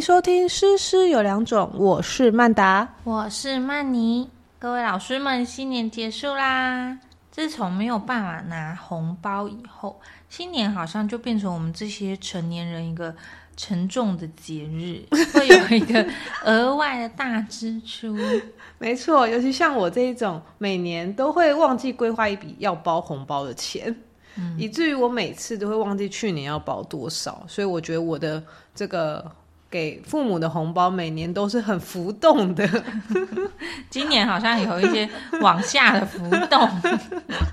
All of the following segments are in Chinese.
迎收听《诗诗有两种》，我是曼达，我是曼妮。各位老师们，新年结束啦！自从没有办法拿红包以后，新年好像就变成我们这些成年人一个沉重的节日，会有一个额外的大支出。没错，尤其像我这一种，每年都会忘记规划一笔要包红包的钱。以至于我每次都会忘记去年要包多少，所以我觉得我的这个给父母的红包每年都是很浮动的。今年好像有一些往下的浮动。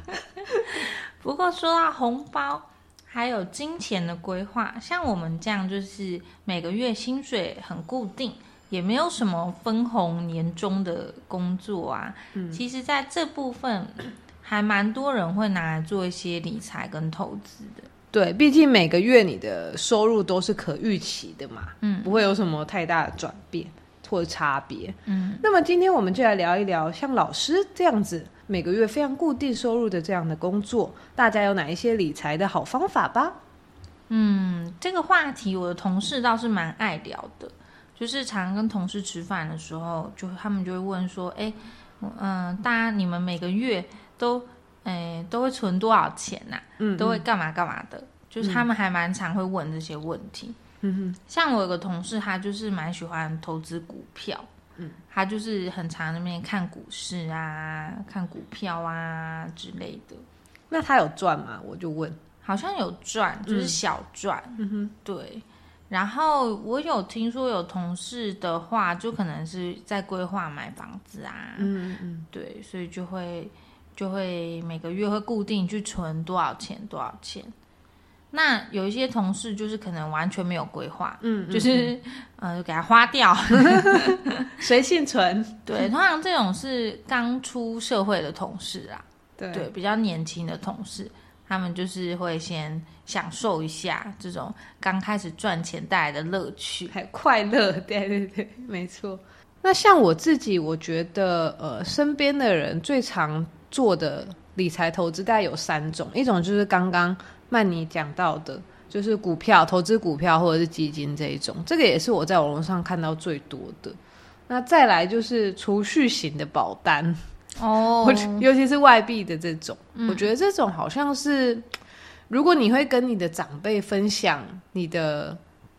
不过说到红包，还有金钱的规划，像我们这样就是每个月薪水很固定，也没有什么分红年终的工作啊。其实在这部分。还蛮多人会拿来做一些理财跟投资的，对，毕竟每个月你的收入都是可预期的嘛，嗯，不会有什么太大的转变或者差别，嗯。那么今天我们就来聊一聊，像老师这样子每个月非常固定收入的这样的工作，大家有哪一些理财的好方法吧？嗯，这个话题我的同事倒是蛮爱聊的，就是常跟同事吃饭的时候，就他们就会问说，哎，嗯，大家你们每个月。都，诶，都会存多少钱呐？嗯，都会干嘛干嘛的？就是他们还蛮常会问这些问题。嗯哼，像我有个同事，他就是蛮喜欢投资股票。嗯，他就是很常那边看股市啊，看股票啊之类的。那他有赚吗？我就问。好像有赚，就是小赚。嗯哼，对。然后我有听说有同事的话，就可能是在规划买房子啊。嗯嗯，对，所以就会。就会每个月会固定去存多少钱多少钱，那有一些同事就是可能完全没有规划，嗯，就是呃给他花掉，随性存。对，通常这种是刚出社会的同事啊，对，比较年轻的同事，他们就是会先享受一下这种刚开始赚钱带来的乐趣，还快乐。对对对，没错。那像我自己，我觉得呃身边的人最常。做的理财投资大概有三种，一种就是刚刚曼妮讲到的，就是股票投资股票或者是基金这一种，这个也是我在网络上看到最多的。那再来就是储蓄型的保单哦，尤其是外币的这种，我觉得这种好像是，如果你会跟你的长辈分享你的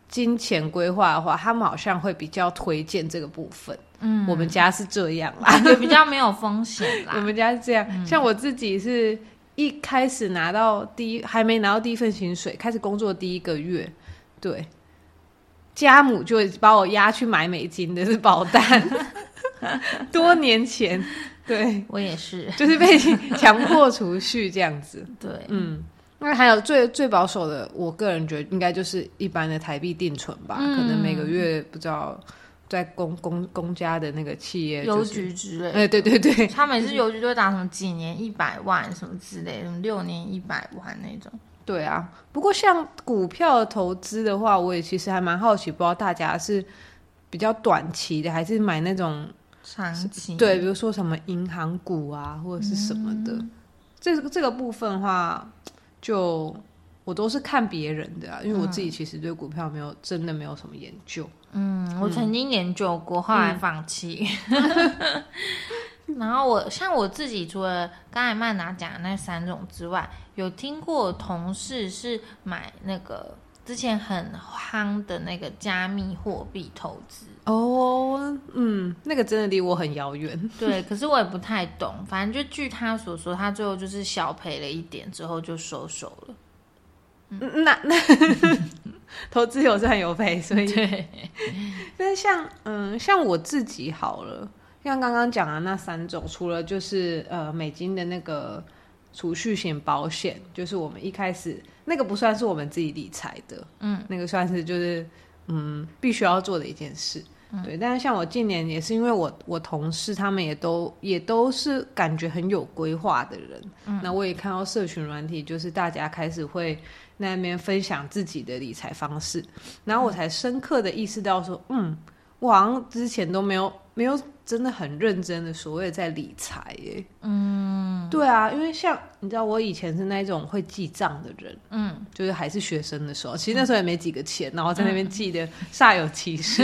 金钱规划的话，他们好像会比较推荐这个部分。嗯，我们家是这样啦，也比较没有风险啦。我们家是这样，像我自己是一开始拿到第一，还没拿到第一份薪水，开始工作第一个月，对，家母就把我押去买美金的是保单，多年前，对。我也是，就是被强迫储蓄这样子。对，嗯，那还有最最保守的，我个人觉得应该就是一般的台币定存吧，可能每个月不知道。在公公公家的那个企业，邮局之类，哎，对对对，他每次邮局都会打什么几年一百万什么之类，什么六年一百万那种。对啊，不过像股票投资的话，我也其实还蛮好奇，不知道大家是比较短期的，还是买那种长期？对，比如说什么银行股啊，或者是什么的。这个这个部分的话，就我都是看别人的啊，因为我自己其实对股票没有真的没有什么研究。嗯，我曾经研究过，后来放弃。然后我像我自己，除了刚才曼达讲的那三种之外，有听过同事是买那个之前很夯的那个加密货币投资。哦，嗯，那个真的离我很遥远。对，可是我也不太懂。反正就据他所说，他最后就是小赔了一点，之后就收手了。那那。投资有赚有赔，所以，但是像嗯，像我自己好了，像刚刚讲的那三种，除了就是呃美金的那个储蓄型保险，就是我们一开始那个不算是我们自己理财的，嗯，那个算是就是嗯必须要做的一件事，对。但是像我近年也是因为我我同事他们也都也都是感觉很有规划的人，嗯，那我也看到社群软体，就是大家开始会。那边分享自己的理财方式，然后我才深刻的意识到说，嗯，我好像之前都没有没有真的很认真的所谓在理财耶。嗯，对啊，因为像你知道我以前是那种会记账的人，嗯，就是还是学生的时候，其实那时候也没几个钱，然后在那边记得 煞有其事。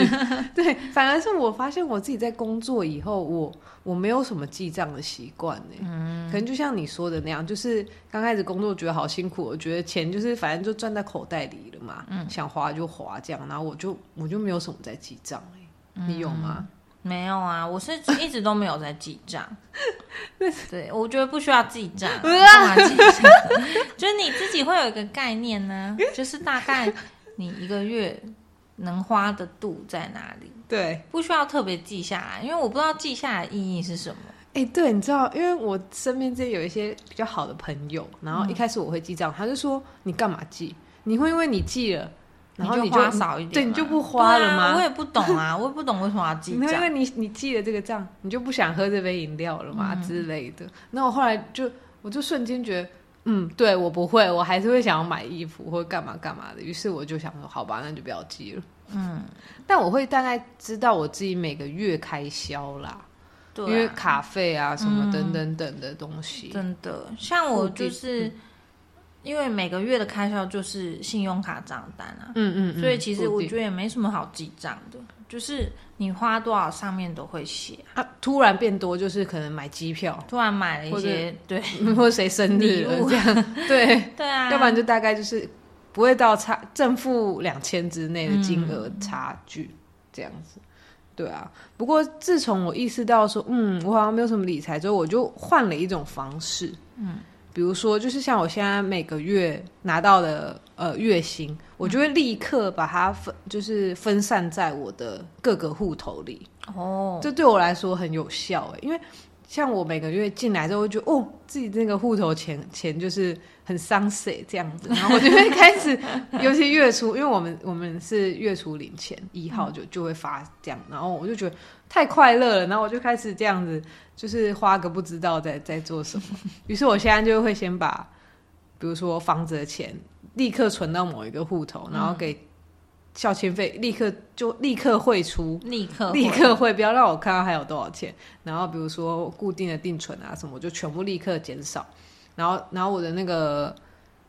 对，反而是我发现我自己在工作以后，我我没有什么记账的习惯呢。嗯，可能就像你说的那样，就是刚开始工作觉得好辛苦，我觉得钱就是反正就赚在口袋里了嘛，嗯，想花就花这样，然后我就我就没有什么在记账哎，你有吗？没有啊，我是一直都没有在记账。对，我觉得不需要记账，干嘛记账？就是你自己会有一个概念呢，就是大概你一个月能花的度在哪里？对，不需要特别记下来，因为我不知道记下来意义是什么。哎，对，你知道，因为我身边这有一些比较好的朋友，然后一开始我会记账，他就说你干嘛记？你会因为你记了。然后你就花少一点，对，你就不花了吗？我也不懂啊，我也不懂为什么要记账。因为你你记了这个账，你就不想喝这杯饮料了嘛之类的。那我后来就我就瞬间觉得，嗯，对我不会，我还是会想要买衣服或者干嘛干嘛的。于是我就想说，好吧，那就不要记了。嗯，但我会大概知道我自己每个月开销啦，对，因为卡费啊什么等等等的东西，真的，像我就是。因为每个月的开销就是信用卡账单啊，嗯嗯，所以其实我觉得也没什么好记账的，就是你花多少上面都会写。啊，突然变多就是可能买机票，突然买了一些，对，或者谁生日这样，对。对啊，要不然就大概就是不会到差正负两千之内的金额差距这样子，对啊。不过自从我意识到说，嗯，我好像没有什么理财之后，我就换了一种方式，嗯。比如说，就是像我现在每个月拿到的呃月薪，我就会立刻把它分，就是分散在我的各个户头里。哦，这对我来说很有效诶，因为像我每个月进来之后，就哦，自己那个户头钱钱就是很伤水这样子，然后我就会开始，尤其月初，因为我们 我们是月初领钱一号就就会发这样，然后我就觉得太快乐了，然后我就开始这样子。就是花个不知道在在做什么，于是我现在就会先把，比如说房子的钱立刻存到某一个户头，然后给校迁费立刻就立刻汇出，立刻立刻汇，不要让我看到还有多少钱。然后比如说固定的定存啊什么，我就全部立刻减少。然后然后我的那个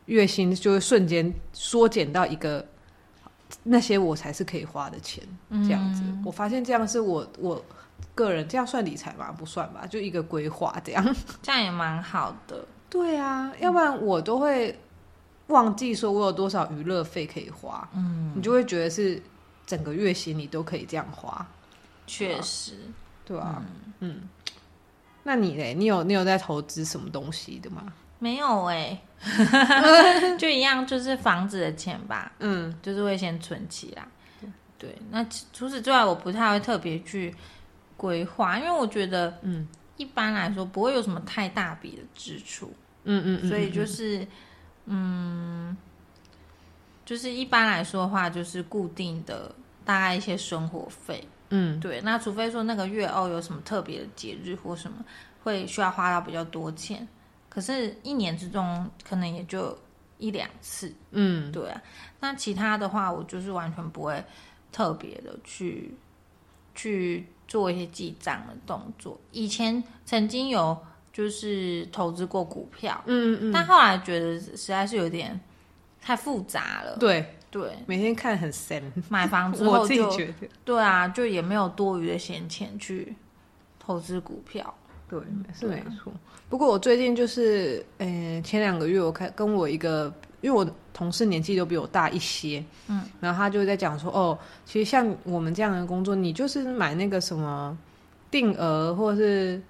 月薪就会瞬间缩减到一个那些我才是可以花的钱这样子。我发现这样是我我。个人这样算理财吗？不算吧，就一个规划这样，这样也蛮好的。对啊，要不然我都会忘记说我有多少娱乐费可以花。嗯，你就会觉得是整个月薪你都可以这样花。确实，对啊，嗯。那你嘞？你有你有在投资什么东西的吗？没有哎 就一样，就是房子的钱吧。嗯，就是会先存起来。对，那除此之外，我不太会特别去。规划，因为我觉得，嗯，一般来说不会有什么太大笔的支出，嗯嗯，所以就是，嗯，就是一般来说的话，就是固定的大概一些生活费，嗯，对。那除非说那个月哦有什么特别的节日或什么，会需要花到比较多钱，可是，一年之中可能也就一两次，嗯，对啊。那其他的话，我就是完全不会特别的去去。做一些记账的动作，以前曾经有就是投资过股票，嗯嗯，但后来觉得实在是有点太复杂了。对对，每天看很神。买房之 后就对啊，就也没有多余的闲钱去投资股票。对，是没错。不过我最近就是，呃，前两个月我开跟我一个。因为我同事年纪都比我大一些，嗯，然后他就在讲说，哦，其实像我们这样的工作，你就是买那个什么定额或者是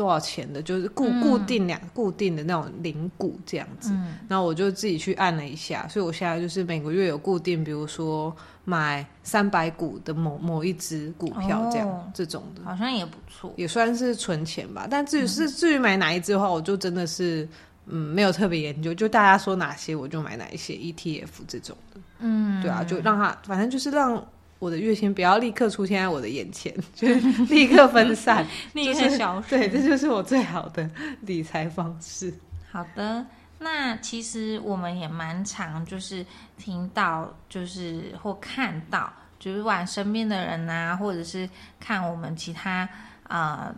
多少钱的，就是固固定两固定的那种零股这样子。然后我就自己去按了一下，所以我现在就是每个月有固定，比如说买三百股的某某一只股票这样这种的，好像也不错，也算是存钱吧。但至于是至于买哪一只的话，我就真的是。嗯，没有特别研究，就大家说哪些我就买哪一些 ETF 这种的。嗯，对啊，就让他反正就是让我的月薪不要立刻出现在我的眼前，就是立刻分散，立刻消失。对，这就是我最好的理财方式。好的，那其实我们也蛮常就是听到，就是或看到，就是不管身边的人呐，或者是看我们其他呃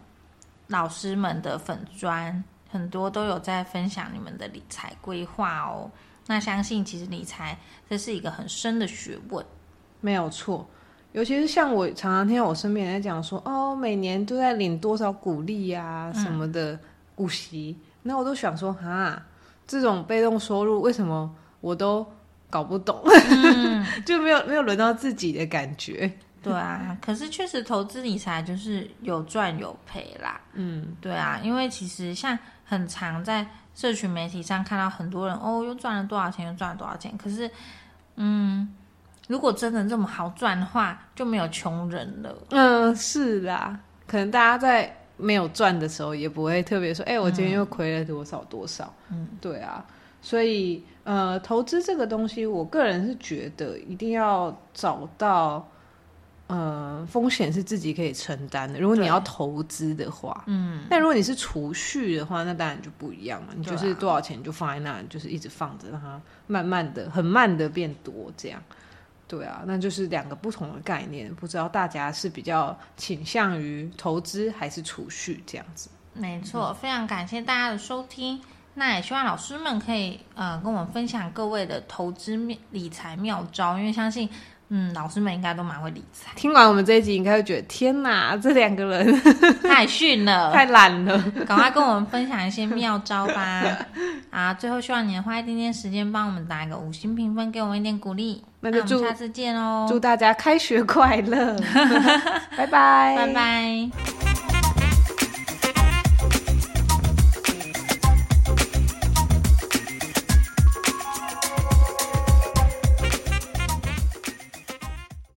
老师们的粉砖。很多都有在分享你们的理财规划哦。那相信其实理财这是一个很深的学问，没有错。尤其是像我常常听到我身边人在讲说，哦，每年都在领多少股利呀什么的股息，那我都想说，哈，这种被动收入为什么我都搞不懂，就没有没有轮到自己的感觉。对啊，可是确实投资理财就是有赚有赔啦。嗯，对啊，因为其实像很常在社群媒体上看到很多人哦，又赚了多少钱，又赚了多少钱。可是，嗯，如果真的这么好赚的话，就没有穷人了。嗯，是啦，可能大家在没有赚的时候，也不会特别说，哎，我今天又亏了多少多少。嗯，对啊，所以呃，投资这个东西，我个人是觉得一定要找到。呃，风险是自己可以承担的。如果你要投资的话，嗯，但如果你是储蓄的话，那当然就不一样了。你就是多少钱就放在那，就是一直放着，让它慢慢的、很慢的变多，这样。对啊，那就是两个不同的概念。不知道大家是比较倾向于投资还是储蓄这样子？没错，非常感谢大家的收听。那也希望老师们可以呃跟我们分享各位的投资面理财妙招，因为相信。嗯，老师们应该都蛮会理财。听完我们这一集，应该会觉得天哪，这两个人 太逊了，太懒了。赶快跟我们分享一些妙招吧！啊，最后希望你花一点点时间帮我们打一个五星评分，给我们一点鼓励。那就祝下次见哦！祝大家开学快乐！拜拜，拜拜。